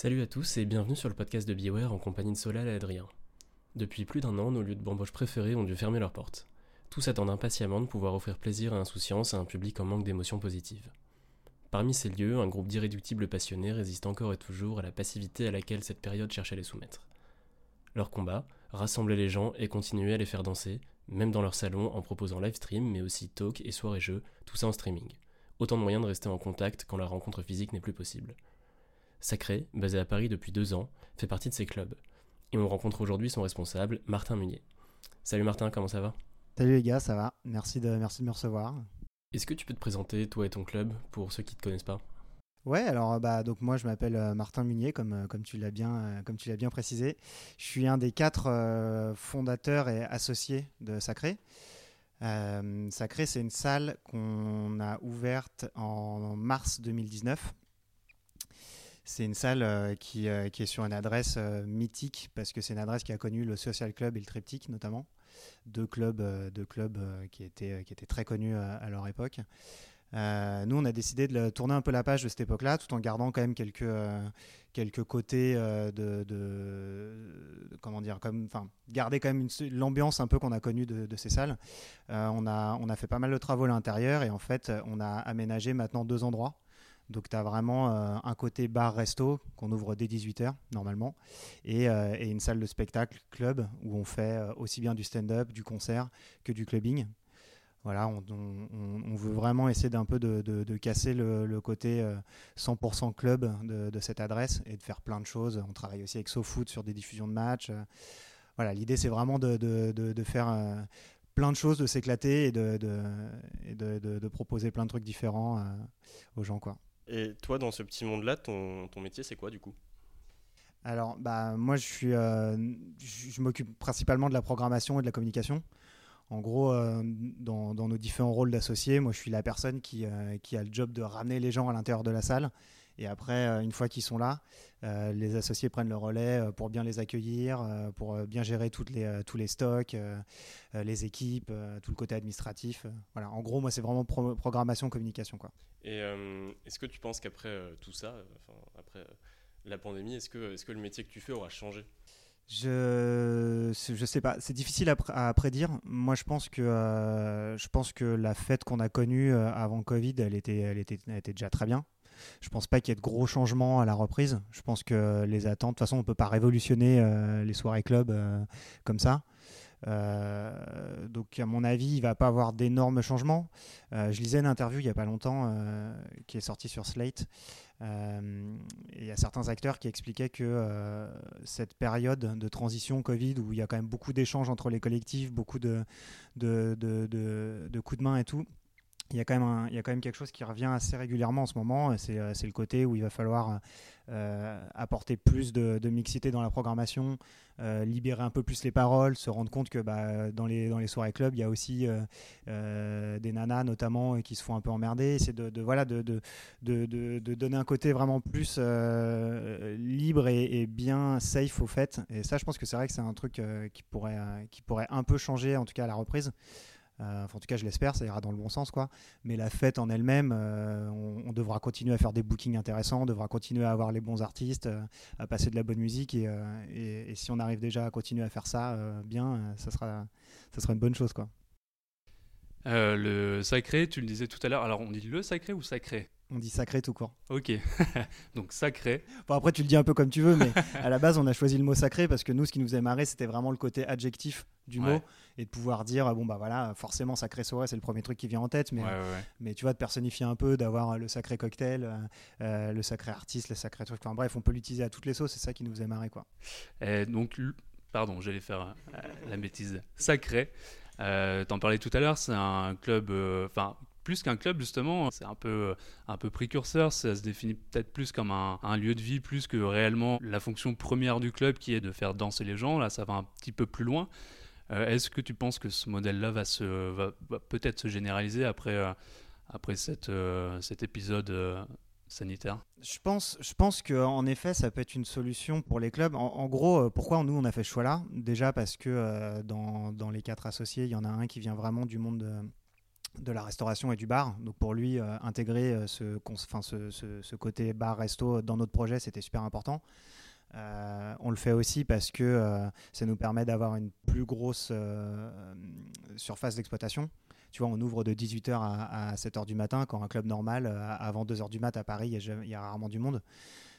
Salut à tous et bienvenue sur le podcast de Beware en compagnie de Solal et Adrien. Depuis plus d'un an, nos lieux de bamboche préférés ont dû fermer leurs portes. Tous attendent impatiemment de pouvoir offrir plaisir et insouciance à un public en manque d'émotions positives. Parmi ces lieux, un groupe d'irréductibles passionnés résiste encore et toujours à la passivité à laquelle cette période cherchait à les soumettre. Leur combat, rassembler les gens et continuer à les faire danser, même dans leur salon en proposant live stream, mais aussi talk et soirées-jeux, tout ça en streaming. Autant de moyens de rester en contact quand la rencontre physique n'est plus possible. Sacré, basé à Paris depuis deux ans, fait partie de ces clubs. Et on rencontre aujourd'hui son responsable, Martin Munier. Salut Martin, comment ça va? Salut les gars, ça va Merci de, merci de me recevoir. Est-ce que tu peux te présenter, toi et ton club, pour ceux qui ne te connaissent pas? Ouais, alors bah donc moi je m'appelle euh, Martin Munier comme euh, comme tu l'as bien euh, comme tu l'as bien précisé. Je suis un des quatre fondateurs et associés de Sacré. Sacré, c'est une salle qu'on a ouverte en mars 2019. C'est une salle qui, qui, est sur une adresse mythique parce que c'est une adresse qui a connu le Social Club et le Triptyque notamment, deux clubs, deux clubs qui, étaient, très connus à leur époque. Euh, nous, on a décidé de tourner un peu la page de cette époque-là, tout en gardant quand même quelques, euh, côtés euh, de, comment dire, comme, enfin, garder quand même l'ambiance un peu qu'on a connue de, ces salles. on on a fait pas mal de travaux à l'intérieur et en fait, on a aménagé maintenant deux endroits. Donc tu as vraiment un côté bar-resto qu'on ouvre dès 18h normalement et, et, une salle de spectacle club où on fait aussi bien du stand-up, du concert que du clubbing. Voilà, on, veut vraiment essayer d'un peu de, casser le, côté 100% euh, club de, cette adresse et de faire plein de choses. On travaille aussi avec SoFoot sur des diffusions de matchs. Euh. Voilà, l'idée c'est vraiment de, faire euh, plein de choses, de s'éclater et, de, proposer plein de trucs différents aux gens. Quoi. Et toi, dans ce petit monde-là, ton, métier c'est quoi du coup? Alors, bah, moi, je, suis, je m'occupe principalement de la programmation et de la communication. En gros, euh, dans, nos différents rôles d'associés, moi je suis la personne qui, euh, qui, a le job de ramener les gens à l'intérieur de la salle. Et après, euh, une fois qu'ils sont là, les associés prennent le relais pour bien les accueillir, pour bien gérer toutes les, tous les stocks, les équipes, tout le côté administratif. voilà. En gros, moi, c'est vraiment programmation, communication. Quoi. Et est-ce que tu penses qu'après tout ça, après la pandémie, est-ce que, est que le métier que tu fais aura changé? Je je sais pas, c'est difficile à, prédire. Moi, je pense que euh, je pense que la fête qu'on a connue euh, avant Covid, elle était, elle était, était déjà très bien. Je pense pas qu'il y ait de gros changements à la reprise. Je pense que les attentes, de toute façon, on peut pas révolutionner euh, les soirées club comme ça. donc à mon avis, il va pas avoir d'énormes changements. je lisais une interview il y a pas longtemps qui est sortie sur Slate euh, il y a certains acteurs qui expliquaient que euh, cette période de transition Covid, où il y a quand même beaucoup d'échanges entre les collectifs, beaucoup de coups de main et tout, il y, a quand même quelque chose qui revient assez régulièrement en ce moment. C'est euh, le côté où il va falloir euh, apporter plus de, mixité dans la programmation, euh, libérer un peu plus les paroles, se rendre compte que bah, dans, les, soirées club, il y a aussi des nanas notamment qui se font un peu emmerder. C'est de, donner un côté vraiment plus libre et, bien safe au fait. Et ça, je pense que c'est vrai que c'est un truc qui pourrait un peu changer, en tout cas à la reprise. Euh, en tout cas, je l'espère, ça ira dans le bon sens, quoi. Mais la fête en elle-même, euh, on, devra continuer à faire des bookings intéressants, on devra continuer à avoir les bons artistes, euh, à passer de la bonne musique, et, si on arrive déjà à continuer à faire ça bien, ça sera, ça sera une bonne chose, quoi. le sacré, tu le disais tout à l'heure. Alors, on dit le sacré ou sacré? On dit sacré tout court. Ok, donc sacré. Bon, après, tu le dis un peu comme tu veux, mais à la base, on a choisi le mot sacré parce que nous, ce qui nous faisait marrer, c'était vraiment le côté adjectif du mot et de pouvoir dire, bon, bah voilà, forcément, sacré soirée, c'est le premier truc qui vient en tête, mais, mais tu vois, de personnifier un peu, d'avoir le sacré cocktail, euh, euh, le sacré artiste, le sacré truc. Enfin bref, on peut l'utiliser à toutes les sauces, c'est ça qui nous faisait marrer, quoi. Et donc, pardon, j'allais faire euh, la bêtise. Sacré. T'en parlais tout à l'heure, c'est un club, enfin plus qu'un club justement, c'est un peu, un peu précurseur, ça se définit peut-être plus comme un, lieu de vie plus que réellement la fonction première du club qui est de faire danser les gens, là ça va un petit peu plus loin. Euh, est-ce que tu penses que ce modèle-là va, se, va, peut-être se généraliser après, euh, après cette, euh, cet épisode sanitaire? Je pense, je pense qu'en effet, ça peut être une solution pour les clubs. En, gros, pourquoi nous, on a fait ce choix-là? Déjà parce que dans, dans, les quatre associés, il y en a un qui vient vraiment du monde de la restauration et du bar. Donc pour lui, intégrer ce, ce, côté bar-resto dans notre projet, c'était super important. on le fait aussi parce que ça nous permet d'avoir une plus grosse surface d'exploitation. Tu vois, on ouvre de 18h à, 7h du matin, quand un club normal, avant 2h du mat à Paris, il y, a rarement du monde.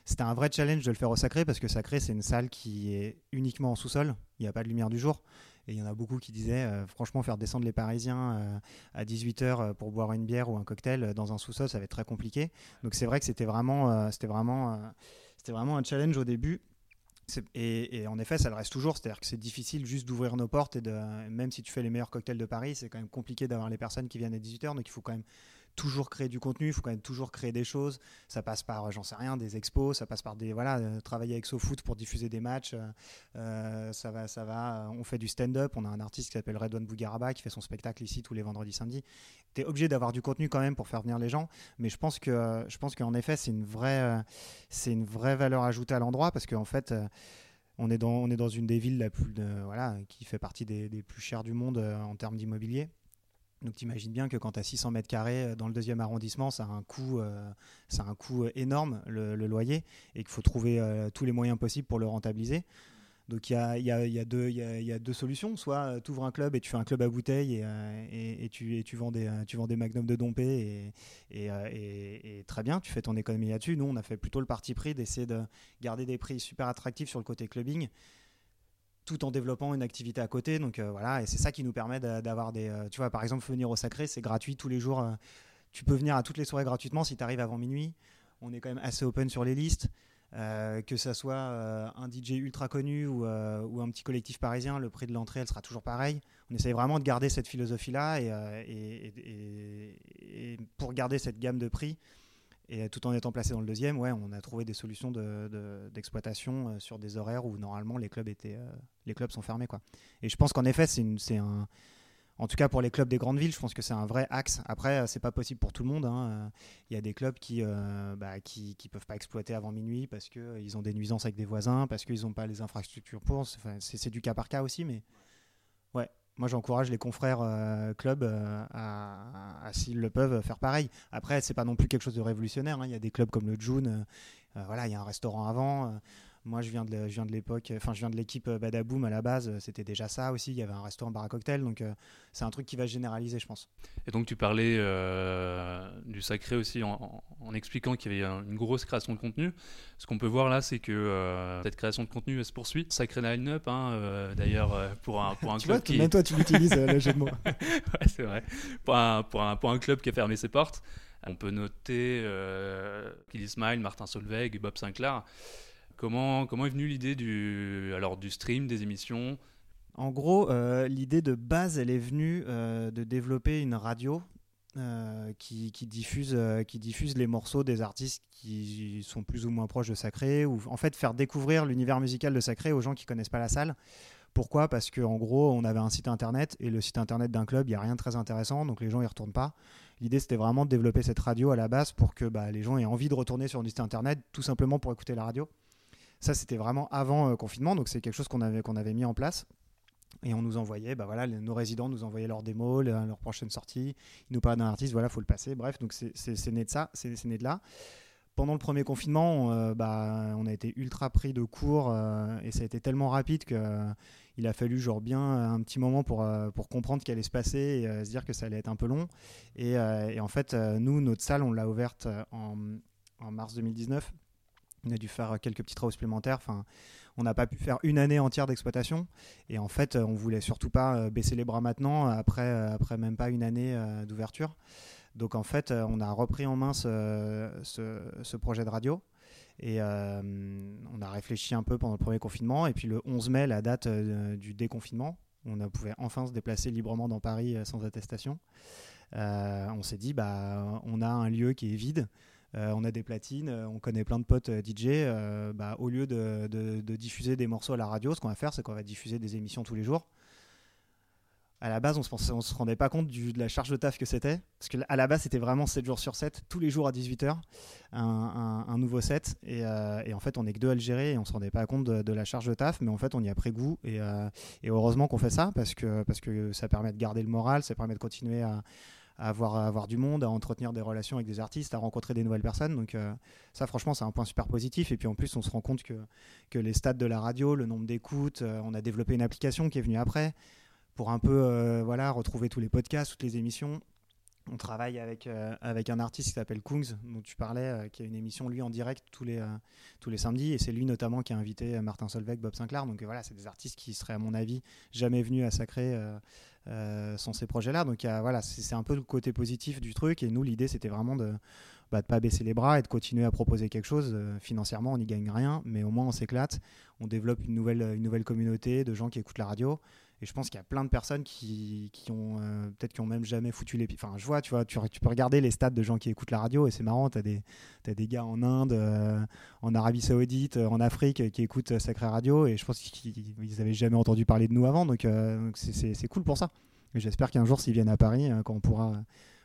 C'était un vrai challenge de le faire au Sacré parce que Sacré, c'est une salle qui est uniquement en sous-sol. Il n'y a pas de lumière du jour. Et il y en a beaucoup qui disaient, euh, franchement, faire descendre les Parisiens euh, à 18h euh, pour boire une bière ou un cocktail dans un sous-sol, ça va être très compliqué. Donc c'est vrai que c'était vraiment, c'était vraiment, c'était vraiment un challenge au début. Et, en effet, ça le reste toujours. C'est-à-dire que c'est difficile juste d'ouvrir nos portes et même si tu fais les meilleurs cocktails de Paris, c'est quand même compliqué d'avoir les personnes qui viennent à 18h. Donc il faut quand même toujours créer du contenu, il faut quand même toujours créer des choses. Ça passe par, j'en sais rien, des expos, ça passe par des voilà, euh, travailler avec SoFoot pour diffuser des matchs. Euh, euh, ça va, ça va. On fait du stand-up. On a un artiste qui s'appelle Redouane Bougaraba qui fait son spectacle ici tous les vendredis, samedis. Tu es obligé d'avoir du contenu quand même pour faire venir les gens, mais je pense que, je pense qu'en effet, c'est une vraie, c'est une vraie valeur ajoutée à l'endroit parce qu'en fait. on est, dans, on est dans une des villes la plus, voilà, qui fait partie des plus chères du monde en termes d'immobilier. Donc tu imagines bien que quand tu as 600 mètres carrés euh, dans le deuxième arrondissement, ça a un coût, euh, ça a un coût euh, énorme, le, loyer, et qu'il faut trouver tous les moyens possibles pour le rentabiliser. Donc il y a, deux solutions. Soit tu ouvres un club et tu fais un club à bouteilles et, tu, et tu, vends des, tu vends des magnums de dompé et, très bien, tu fais ton économie là-dessus. Nous, on a fait plutôt le parti pris d'essayer de garder des prix super attractifs sur le côté clubbing tout en développant une activité à côté. Donc euh, voilà, et c'est ça qui nous permet d'avoir des. Euh, tu vois, par exemple, venir au Sacré, c'est gratuit tous les jours. Euh, tu peux venir à toutes les soirées gratuitement si tu arrives avant minuit. On est quand même assez open sur les listes. que ça soit un DJ ultra connu ou, un petit collectif parisien, le prix de l'entrée, elle sera toujours pareil. On essaye vraiment de garder cette philosophie-là et, pour garder cette gamme de prix, et tout en étant placé dans le deuxième, ouais, on a trouvé des solutions d'exploitation de, sur des horaires où normalement les clubs étaient, les clubs sont fermés. Quoi. Et je pense qu'en effet, c'est un. En tout cas, pour les clubs des grandes villes, je pense que c'est un vrai axe. Après, c'est pas possible pour tout le monde. Hein. Il y a des clubs qui, euh, bah, qui, qui, peuvent pas exploiter avant minuit parce qu'ils euh, ont des nuisances avec des voisins, parce qu'ils n'ont pas les infrastructures pour. c'est du cas par cas aussi, mais ouais. Moi, j'encourage les confrères euh, clubs à, s'ils le peuvent, faire pareil. Après, c'est pas non plus quelque chose de révolutionnaire. Hein. Il y a des clubs comme le June. voilà, il y a un restaurant avant. Moi, je viens de, je viens de l'époque, enfin, je viens de l'équipe euh, Badaboom à la base. Euh, c'était déjà ça aussi. Il y avait un restaurant bar à cocktail, donc euh, c'est un truc qui va se généraliser, je pense. Et donc, tu parlais du sacré aussi en, expliquant qu'il y avait une grosse création de contenu. Ce qu'on peut voir là, c'est que cette création de contenu elle se poursuit. Sacré line-up, hein, d'ailleurs, pour un, pour un club qui. Même toi, tu l'utilises, le jeu de mots. ouais, c'est vrai. Pour un, pour, un, pour un club qui a fermé ses portes. On peut noter euh, Killy Smile, Martin Solveig, Bob Sinclair. Comment, est venue l'idée du, du stream, des émissions? En gros, euh, l'idée de base, elle est venue euh, de développer une radio euh, qui, diffuse, qui diffuse les morceaux des artistes qui sont plus ou moins proches de Sacré, ou en fait faire découvrir l'univers musical de Sacré aux gens qui connaissent pas la salle. Pourquoi? Parce qu'en gros, on avait un site internet et le site internet d'un club, il n'y a rien de très intéressant, donc les gens y retournent pas. L'idée, c'était vraiment de développer cette radio à la base pour que bah, les gens aient envie de retourner sur un site internet, tout simplement pour écouter la radio. Ça, c'était vraiment avant euh, confinement, donc c'est quelque chose qu'on avait, qu'on avait mis en place. Et on nous envoyait, bah voilà, nos résidents nous envoyaient leurs démos, leurs prochaines sorties. Ils nous parlaient d'un artiste, voilà, faut le passer. Bref, donc c'est né de ça, c'est né de là. Pendant le premier confinement, on, euh, bah, on a été ultra pris de cours euh, et ça a été tellement rapide que il a fallu genre bien un petit moment pour, pour comprendre ce qui allait se passer et se dire que ça allait être un peu long. Et, et en fait, nous, notre salle, on l'a ouverte en, en mars 2019 on a dû faire quelques petits travaux supplémentaires. On n'a pas pu faire une année entière d'exploitation. Et en fait, on voulait surtout pas euh, baisser les bras maintenant, après, euh, après même pas une année euh, d'ouverture. Donc en fait, on a repris en main ce, projet de radio. Et on a réfléchi un peu pendant le premier confinement. Et puis le 11 mai, la date du déconfinement, on pouvait enfin se déplacer librement dans Paris sans attestation. on s'est dit, bah, on a un lieu qui est vide. Euh, on a des platines, euh, on connaît plein de potes euh, DJ. Bah, au lieu de, diffuser des morceaux à la radio, ce qu'on va faire, c'est qu'on va diffuser des émissions tous les jours. À la base, on on se rendait pas compte de la charge de taf que c'était. Parce qu'à la base, c'était vraiment 7 jours sur 7, tous les jours à 18h, un, nouveau set. Et, en fait, on est que deux à le gérer et on se rendait pas compte de, la charge de taf. Mais en fait, on y a pris goût. Et, heureusement qu'on fait ça parce que ça permet de garder le moral, ça permet de continuer à, avoir, avoir du monde, à entretenir des relations avec des artistes, à rencontrer des nouvelles personnes. Donc ça, franchement, c'est un point super positif. Et puis en plus, on se rend compte que, les stats de la radio, le nombre d'écoutes, on a développé une application qui est venue après pour un peu voilà, retrouver tous les podcasts, toutes les émissions on travaille avec, euh, avec un artiste qui s'appelle Kungs, dont tu parlais, euh, qui a une émission lui en direct tous les, euh, tous les samedis. Et c'est lui notamment qui a invité Martin Solveig, Bob Sinclair. Donc voilà, c'est des artistes qui seraient, à mon avis, jamais venus à Sacré sans ces projets-là. Donc voilà, c'est un peu le côté positif du truc. Et nous, l'idée, c'était vraiment de ne bah, pas baisser les bras et de continuer à proposer quelque chose. financièrement, on n'y gagne rien, mais au moins on s'éclate. On développe une nouvelle communauté de gens qui écoutent la radio. Et je pense qu'il y a plein de personnes qui, qui ont euh, peut-être qui ont même jamais foutu les pieds. Enfin, je vois, tu vois, tu, peux regarder les stats de gens qui écoutent la radio et c'est marrant. Tu as des, as des gars en Inde, euh, en Arabie Saoudite, euh, en Afrique qui écoutent Sacré Radio et je pense qu'ils n'avaient jamais entendu parler de nous avant. Donc, c'est cool pour ça. Et j'espère qu'un jour, s'ils viennent à Paris, quand on pourra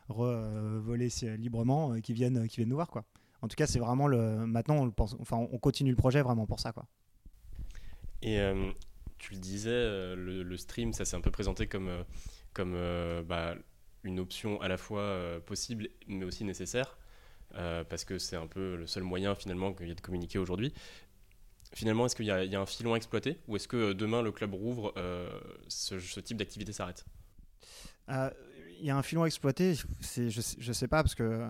voler librement, qu'ils viennent, qu'ils viennent nous voir. Quoi. En tout cas, c'est vraiment le. Maintenant, on, pense, enfin, on continue le projet vraiment pour ça. Quoi. Et tu le disais, euh, le, stream, ça s'est un peu présenté comme, euh, comme euh, bah, une option à la fois possible mais aussi nécessaire, parce que c'est un peu le seul moyen finalement qu'il y a de communiquer aujourd'hui. Finalement, est-ce qu'il y, a un filon à exploiter ou est-ce que demain le club rouvre, ce, type d'activité s'arrête? Il y a un filon à exploiter, je, ne sais pas, parce que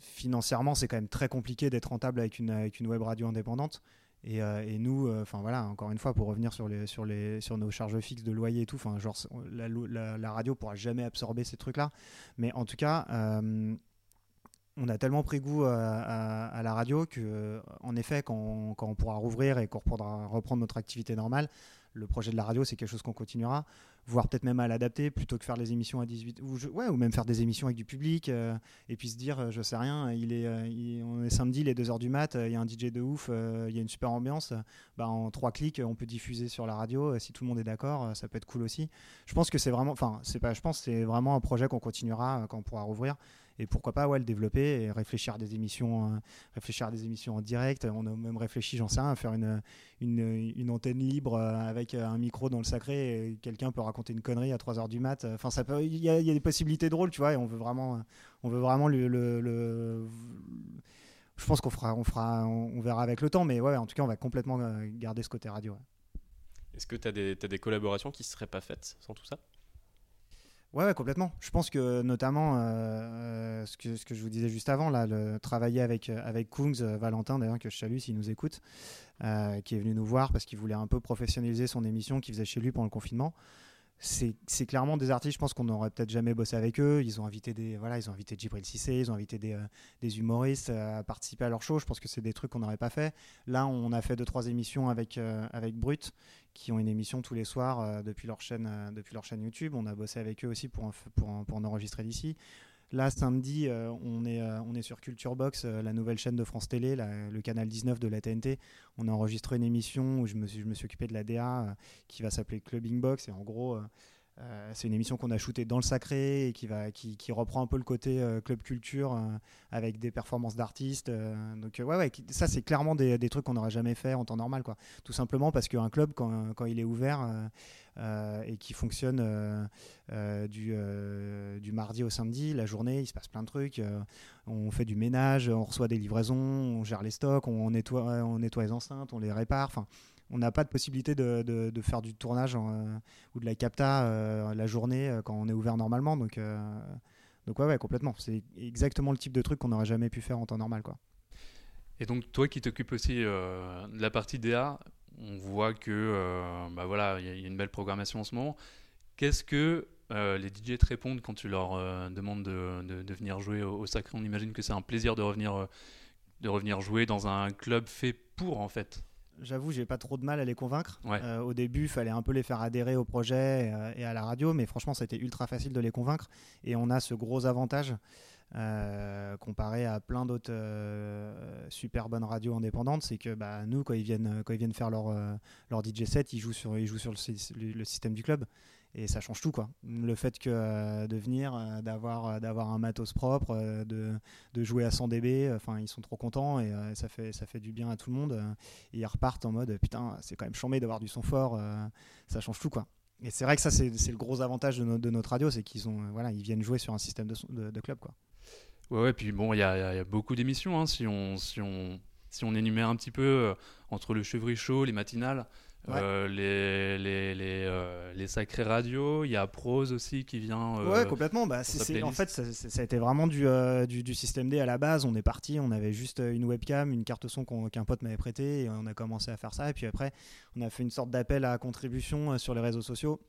financièrement, c'est quand même très compliqué d'être rentable avec une, avec une web radio indépendante. Euh, et, nous, euh, enfin voilà, encore une fois, pour revenir sur, les, sur, les, sur nos charges fixes de loyer et tout, enfin genre la, la, la, radio pourra jamais absorber ces trucs-là. Mais en tout cas, euh, on a tellement pris goût à, la radio que, en effet, quand, on pourra rouvrir et qu'on reprendra reprendre notre activité normale, le projet de la radio, c'est quelque chose qu'on continuera, voire peut-être même à l'adapter plutôt que faire les émissions à 18 ou, ou même faire des émissions avec du public euh, et puis se dire, euh, je sais rien, il est, euh, on est samedi, il est 2h du mat, il y a un DJ de ouf, il y a une super ambiance, bah, en trois clics, on peut diffuser sur la radio, si tout le monde est d'accord, ça peut être cool aussi. Je pense que c'est vraiment, enfin, c'est pas, je pense c'est vraiment un projet qu'on continuera quand on pourra rouvrir et pourquoi pas ouais, le développer et réfléchir à des émissions, euh, réfléchir à des émissions en direct. On a même réfléchi, j'en sais rien, à faire une, une, antenne libre euh, avec un micro dans le sacré et quelqu'un peut raconter une connerie à 3h du mat. Enfin, ça peut, il y, a des possibilités drôles, tu vois, et on veut vraiment, on veut vraiment le, je pense qu'on fera, on fera, on verra avec le temps, mais ouais, en tout cas, on va complètement euh, garder ce côté radio. Est-ce que tu as, as, des collaborations qui ne seraient pas faites sans tout ça? Ouais, complètement. Je pense que notamment euh, euh, ce, que, je vous disais juste avant, là, le, travailler avec, euh, avec Kungs, Valentin d'ailleurs, que je salue s'il nous écoute, qui est venu nous voir parce qu'il voulait un peu professionnaliser son émission qu'il faisait chez lui pendant le confinement c'est clairement des artistes, je pense qu'on n'aurait peut-être jamais bossé avec eux. Ils ont invité des, voilà, ils ont invité Djibril Cissé, ils ont invité des, euh, des humoristes à participer à leur show. Je pense que c'est des trucs qu'on n'aurait pas fait. Là, on a fait deux trois émissions avec euh, avec Brut, qui ont une émission tous les soirs euh, depuis leur chaîne depuis leur chaîne YouTube. On a bossé avec eux aussi pour pour, pour en enregistrer d'ici. Là, samedi, euh, on, est, euh, on est sur Culture Box, euh, la nouvelle chaîne de France Télé, le canal 19 de la TNT. On a enregistré une émission où je me suis, je me suis occupé de la DA qui va s'appeler Clubbing Box. Et en gros, c'est une émission qu'on a shootée dans le sacré et qui, va, qui, reprend un peu le côté club culture avec des performances d'artistes. donc, ouais, ouais, ça, c'est clairement des, trucs qu'on n'aurait jamais fait en temps normal. Quoi. Tout simplement parce qu'un club, quand, il est ouvert, euh, et qui fonctionne euh, euh, du, mardi au samedi. La journée, il se passe plein de trucs. on fait du ménage, on reçoit des livraisons, on gère les stocks, on nettoie, les enceintes, on les répare. On n'a pas de possibilité de, faire du tournage ou de la capta la journée quand on est ouvert normalement. Donc, ouais, ouais, complètement. C'est exactement le type de truc qu'on n'aurait jamais pu faire en temps normal. Quoi. Et donc toi qui t'occupes aussi de la partie DA, on voit que euh, bah voilà, il y, a une belle programmation en ce moment. Qu'est-ce que euh, les DJ te répondent quand tu leur euh, demandes de, venir jouer au, Sacré? On imagine que c'est un plaisir de revenir, de revenir jouer dans un club fait pour, en fait. J'avoue, j'ai pas trop de mal à les convaincre. au début, il fallait un peu les faire adhérer au projet et à la radio, mais franchement, c'était ultra facile de les convaincre. Et on a ce gros avantage euh, comparé à plein d'autres euh, super bonnes radios indépendantes, c'est que bah, nous, quand ils viennent, quand ils viennent faire leur, euh, leur DJ set, ils jouent sur, ils jouent sur le, système du club. Et ça change tout, quoi. Le fait que de venir, d'avoir, d'avoir un matos propre, de, de, jouer à 100 dB, enfin, ils sont trop contents et ça, fait, ça fait du bien à tout le monde. et ils repartent en mode putain, c'est quand même chambé d'avoir du son fort, ça change tout, quoi. Et c'est vrai que ça, c'est le gros avantage de, de notre radio, c'est qu'ils ont, voilà, ils viennent jouer sur un système de, de, de club, quoi. Ouais, ouais, puis bon, il y, y, a beaucoup d'émissions, hein, si, on, si, on, si on énumère un petit peu euh, entre le Chevry Show, les matinales, euh, les, les, les, euh, les, sacrés radios, il y a Prose aussi qui vient. Ouais, complètement. Bah, c'est, en fait, ça, ça, a été vraiment du, du, du, système D à la base. On est parti, on avait juste une webcam, une carte son qu'un pote m'avait prêté et on a commencé à faire ça. Et puis après, on a fait une sorte d'appel à contribution sur les réseaux sociaux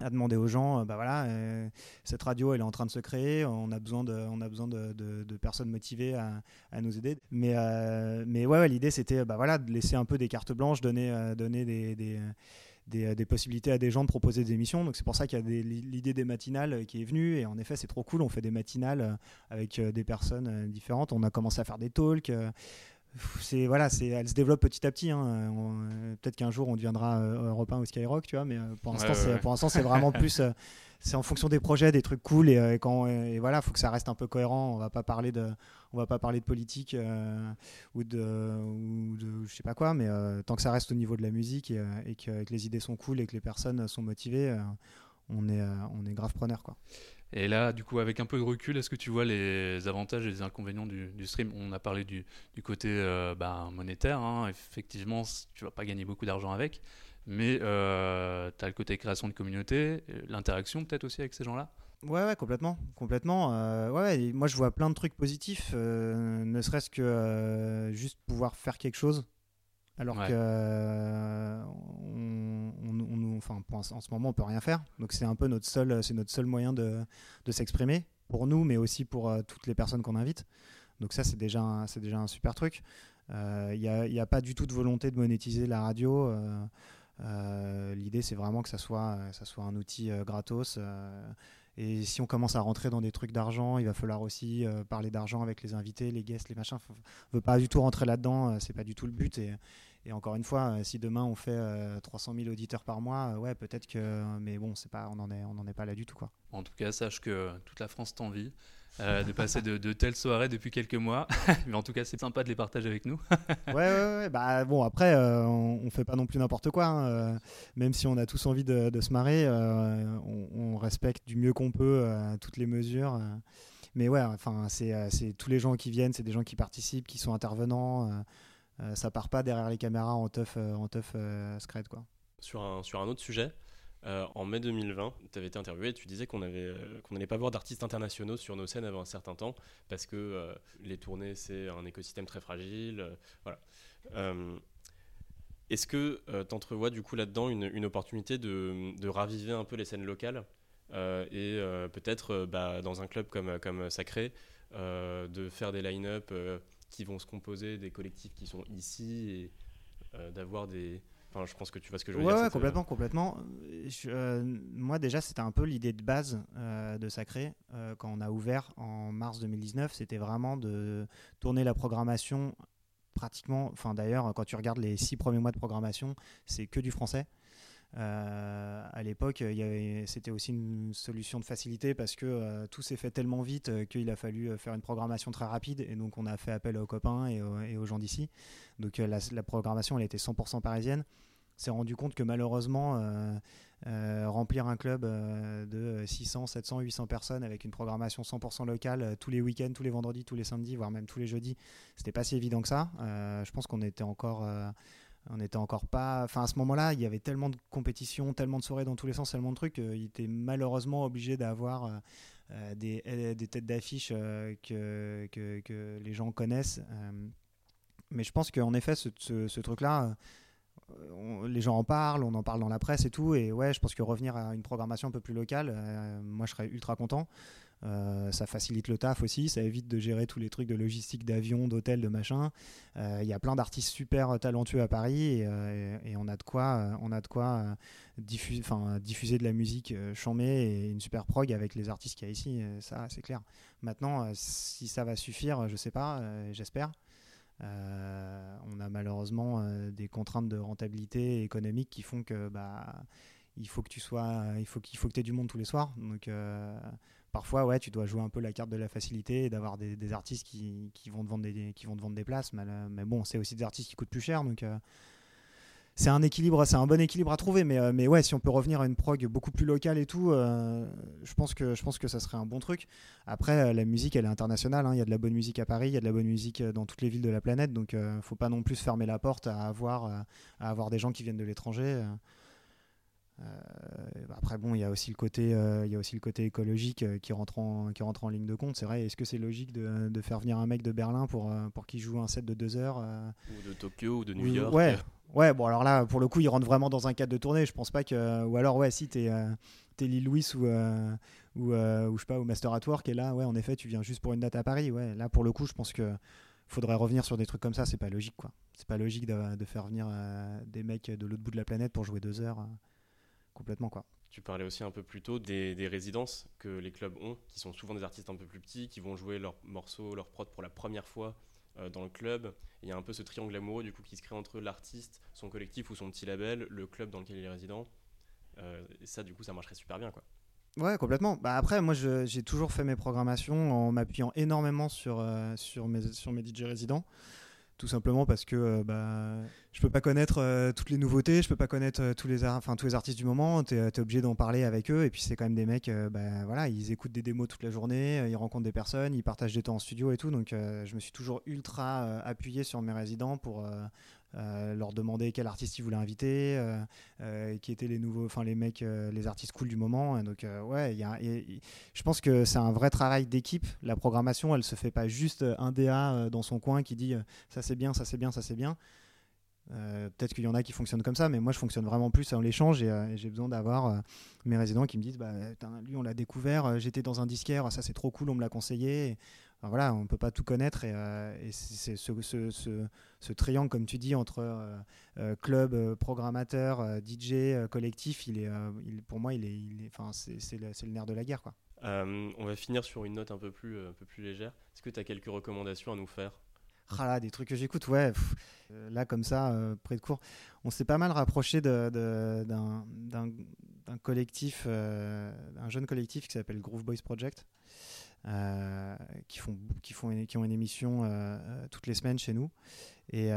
à demander aux gens, bah voilà, euh, cette radio elle est en train de se créer, on a besoin de, on a besoin de, personnes motivées à, nous aider. Mais, euh, mais ouais, l'idée c'était bah voilà, de laisser un peu des cartes blanches, donner, euh, donner des, des, possibilités à des gens de proposer des émissions. Donc c'est pour ça qu'il y a l'idée des matinales qui est venue. Et en effet, c'est trop cool. On fait des matinales avec des personnes différentes. On a commencé à faire des talks c'est voilà, c'est, elle se développe petit à petit. Hein. Euh, peut-être qu'un jour on deviendra euh, Europe 1 ou Skyrock, tu vois, mais euh, pour l'instant, c'est, pour l'instant, c'est vraiment plus. c'est en fonction des projets, des trucs cool, et, quand et voilà, faut que ça reste un peu cohérent. On va pas parler de, on va pas parler de politique ou de, ou de, je sais pas quoi, mais tant que ça reste au niveau de la musique et, et, que, que, les idées sont cool et que les personnes sont motivées, on est, on est grave preneur, quoi. Et là, du coup, avec un peu de recul, est-ce que tu vois les avantages et les inconvénients du, stream? On a parlé du, côté euh, bah, monétaire. Hein. Effectivement, tu vas pas gagner beaucoup d'argent avec. Mais euh, tu as le côté création de communauté, l'interaction peut-être aussi avec ces gens-là? Ouais, ouais, complètement. complètement. Euh, ouais, moi, je vois plein de trucs positifs, ne serait-ce que juste pouvoir faire quelque chose alors que euh, on, enfin, en ce moment on peut rien faire. Donc c'est un peu notre seul, c'est notre seul moyen de, de s'exprimer pour nous, mais aussi pour euh, toutes les personnes qu'on invite. Donc ça c'est déjà, c'est déjà un super truc. Il euh, n'y a, a, pas du tout de volonté de monétiser la radio. L'idée c'est vraiment que ça soit, ça soit un outil gratos. Et si on commence à rentrer dans des trucs d'argent, il va falloir aussi parler d'argent avec les invités, les guests, les machins. On ne veut pas du tout rentrer là-dedans, c'est pas du tout le but. Et, encore une fois, euh, si demain on fait 300 euh, 000 auditeurs par mois, euh, ouais, peut-être que. Mais bon, c'est pas, on n'en est, on est pas là du tout. Quoi. En tout cas, sache que toute la France t'envie. De passer de, telles soirées depuis quelques mois. Mais en tout cas, c'est sympa de les partager avec nous. ouais, ouais, ouais, Bah, bon, après, on, on, fait pas non plus n'importe quoi. Hein. même si on a tous envie de, de se marrer, on, on, respecte du mieux qu'on peut toutes les mesures. mais ouais, enfin, c'est tous les gens qui viennent, c'est des gens qui participent, qui sont intervenants. Euh, ça part pas derrière les caméras en tough, euh, en tough euh, scred, quoi. Sur un, sur un autre sujet, en mai 2020, tu avais été interviewé et tu disais qu'on qu'on n'allait pas voir d'artistes internationaux sur nos scènes avant un certain temps parce que les tournées, c'est un écosystème très fragile. voilà. Est-ce que tu entrevois du coup là-dedans une, opportunité de, raviver un peu les scènes locales et peut-être bah, dans un club comme, comme Sacré de faire des line-up qui vont se composer des collectifs qui sont ici et euh, d'avoir des. Enfin, je pense que tu vois ce que je veux dire. Ouais, complètement, complètement. Euh, moi, déjà, c'était un peu l'idée de base euh, de Sacré quand on a ouvert en mars 2019. C'était vraiment de tourner la programmation pratiquement. Enfin, d'ailleurs, quand tu regardes les six premiers mois de programmation, c'est que du français. Euh, à l'époque, c'était aussi une solution de facilité parce que euh, tout s'est fait tellement vite euh, qu'il a fallu faire une programmation très rapide et donc on a fait appel aux copains et aux, gens d'ici. Donc la, programmation, elle était 100% parisienne. s'est rendu compte que malheureusement, remplir un club de 600, 700, 800 personnes avec une programmation 100% locale tous les week-ends, tous les vendredis, tous les samedis, voire même tous les jeudis, c'était pas si évident que ça. je pense qu'on était encore on n'était encore pas. Enfin, à ce moment-là, il y avait tellement de compétitions, tellement de soirées dans tous les sens, tellement de trucs qu'il était malheureusement obligé d'avoir euh, euh, des, euh, têtes d'affiche que, que, les gens connaissent. mais je pense qu'en effet, ce, ce, truc-là, les gens en parlent, on en parle dans la presse et tout. Et ouais, je pense que revenir à une programmation un peu plus locale, moi, je serais ultra content. Euh, ça facilite le taf aussi, ça évite de gérer tous les trucs de logistique d'avion, d'hôtel, de machin. Euh, il y a plein d'artistes super talentueux à Paris et, euh, on a de quoi, on a de quoi diffuser, de la musique chamée et une super prog avec les artistes qu'il y a ici. ça, c'est clair. Maintenant, si ça va suffire, je sais pas, j'espère. on a malheureusement des contraintes de rentabilité économique qui font que bah il faut que tu sois il faut qu'il faut que aies du monde tous les soirs donc parfois, ouais, tu dois jouer un peu la carte de la facilité et d'avoir des, artistes qui, vont te vendre des, places. Mais, euh, mais bon, c'est aussi des artistes qui coûtent plus cher. Donc, euh, c'est un équilibre, c'est un bon équilibre à trouver. Mais, mais ouais, si on peut revenir à une prog beaucoup plus locale et tout, je pense que je ça serait un bon truc. Après, la musique, elle est internationale. hein. Il y a de la bonne musique à Paris, il y a de la bonne musique dans toutes les villes de la planète. Donc, faut pas non plus fermer la porte à avoir des gens qui viennent de l'étranger. Euh, après bon, il y a aussi le côté, euh, il y a aussi le côté écologique euh, qui rentre en qui rentre en ligne de compte. C'est vrai. Est-ce que c'est logique de, de, faire venir un mec de Berlin pour pour qu'il joue un set de deux heures Ou de Tokyo ou de New York. Ouais. Ouais, bon alors là, pour le coup, il rentre vraiment dans un cadre de tournée. Je pense pas que. Ou alors, ouais, si t'es es Lil Louis ou, ou, ou, je sais pas, ou Master at Work, et là, ouais, en effet, tu viens juste pour une date à Paris. Ouais, là, pour le coup, je pense que faudrait revenir sur des trucs comme ça. C'est pas logique, quoi. C'est pas logique de, de faire venir des mecs de l'autre bout de la planète pour jouer deux heures complètement quoi. Tu parlais aussi un peu plus tôt des, des, résidences que les clubs ont, qui sont souvent des artistes un peu plus petits, qui vont jouer leurs morceaux, leurs prods pour la première fois euh, dans le club. Il y a un peu ce triangle amoureux du coup qui se crée entre l'artiste, son collectif ou son petit label, le club dans lequel il est résident. Euh, et ça, du coup, ça marcherait super bien quoi. Ouais, complètement. Bah après, moi, j'ai toujours fait mes programmations en m'appuyant énormément sur, euh, sur, mes, sur mes DJ résidents tout simplement parce que euh, bah, je peux pas connaître euh, toutes les nouveautés, je peux pas connaître euh, tous les tous les artistes du moment. Tu es, obligé d'en parler avec eux et puis c'est quand même des mecs, bah, voilà, ils écoutent des démos toute la journée, ils rencontrent des personnes, ils partagent des temps en studio et tout. Donc je me suis toujours ultra appuyé sur mes résidents pour euh, leur demander quel artiste ils voulaient inviter, euh, euh, qui étaient les nouveaux, enfin les mecs, les artistes cool du moment. donc ouais, y a, je pense que c'est un vrai travail d'équipe. La programmation, elle se fait pas juste un DA dans son coin qui dit ça c'est bien, ça c'est bien, ça c'est bien. Peut-être qu'il y en a qui fonctionnent comme ça, mais moi je fonctionne vraiment plus en l'échange et, j'ai besoin d'avoir mes résidents qui me disent bah, lui on l'a découvert, j'étais dans un disquaire, ça c'est trop cool, on me l'a conseillé voilà, on ne peut pas tout connaître et, euh, c'est ce, triangle, comme tu dis, entre euh, euh, club, programmateur, DJ, collectif, il est, pour moi, il est, c'est le, nerf de la guerre. Quoi. on va finir sur une note un peu plus, un peu plus légère. Est-ce que tu as quelques recommandations à nous faire? Ah là, des trucs que j'écoute, ouais. là, comme ça, près de cours, on s'est pas mal rapproché d'un collectif, un jeune collectif qui s'appelle Groove Boys Project. Euh, qui, font, qui, font qui ont une émission euh, euh, toutes les semaines chez nous. Et,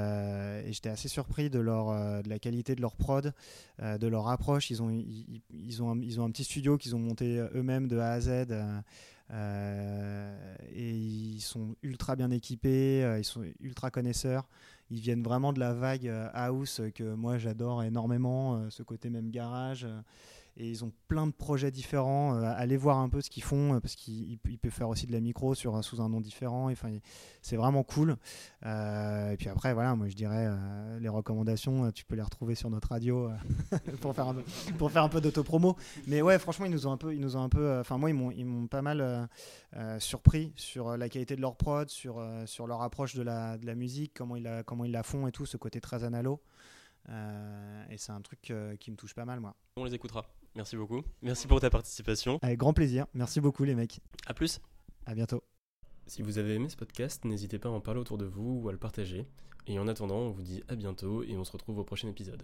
j'étais assez surpris de, leur, de la qualité de leur prod, de leur approche. Ils ont, ils, ont, ils ont un petit studio qu'ils ont monté eux-mêmes de A à Z. et ils sont ultra bien équipés, ils sont ultra connaisseurs. Ils viennent vraiment de la vague house que moi j'adore énormément, ce côté même garage et ils ont plein de projets différents. Euh, allez voir un peu ce qu'ils font euh, parce qu'ils peuvent faire aussi de la micro sur sous un nom différent. Enfin, c'est vraiment cool. Euh, et puis après, voilà, moi je dirais les recommandations, tu peux les retrouver sur notre radio pour faire un peu, pour faire un peu d'autopromo. Mais ouais, franchement, ils nous ont un peu, ils nous ont un peu. Enfin, moi, ils m'ont, ils m'ont pas mal surpris sur la qualité de leur prod, sur sur leur approche de la, de la musique, comment ils la, comment ils la font et tout, ce côté très analo. et c'est un truc qui me touche pas mal, moi. On les écoutera. Merci beaucoup. Merci pour ta participation. Avec grand plaisir. Merci beaucoup les mecs. À plus. À bientôt. Si vous avez aimé ce podcast, n'hésitez pas à en parler autour de vous ou à le partager. Et en attendant, on vous dit à bientôt et on se retrouve au prochain épisode.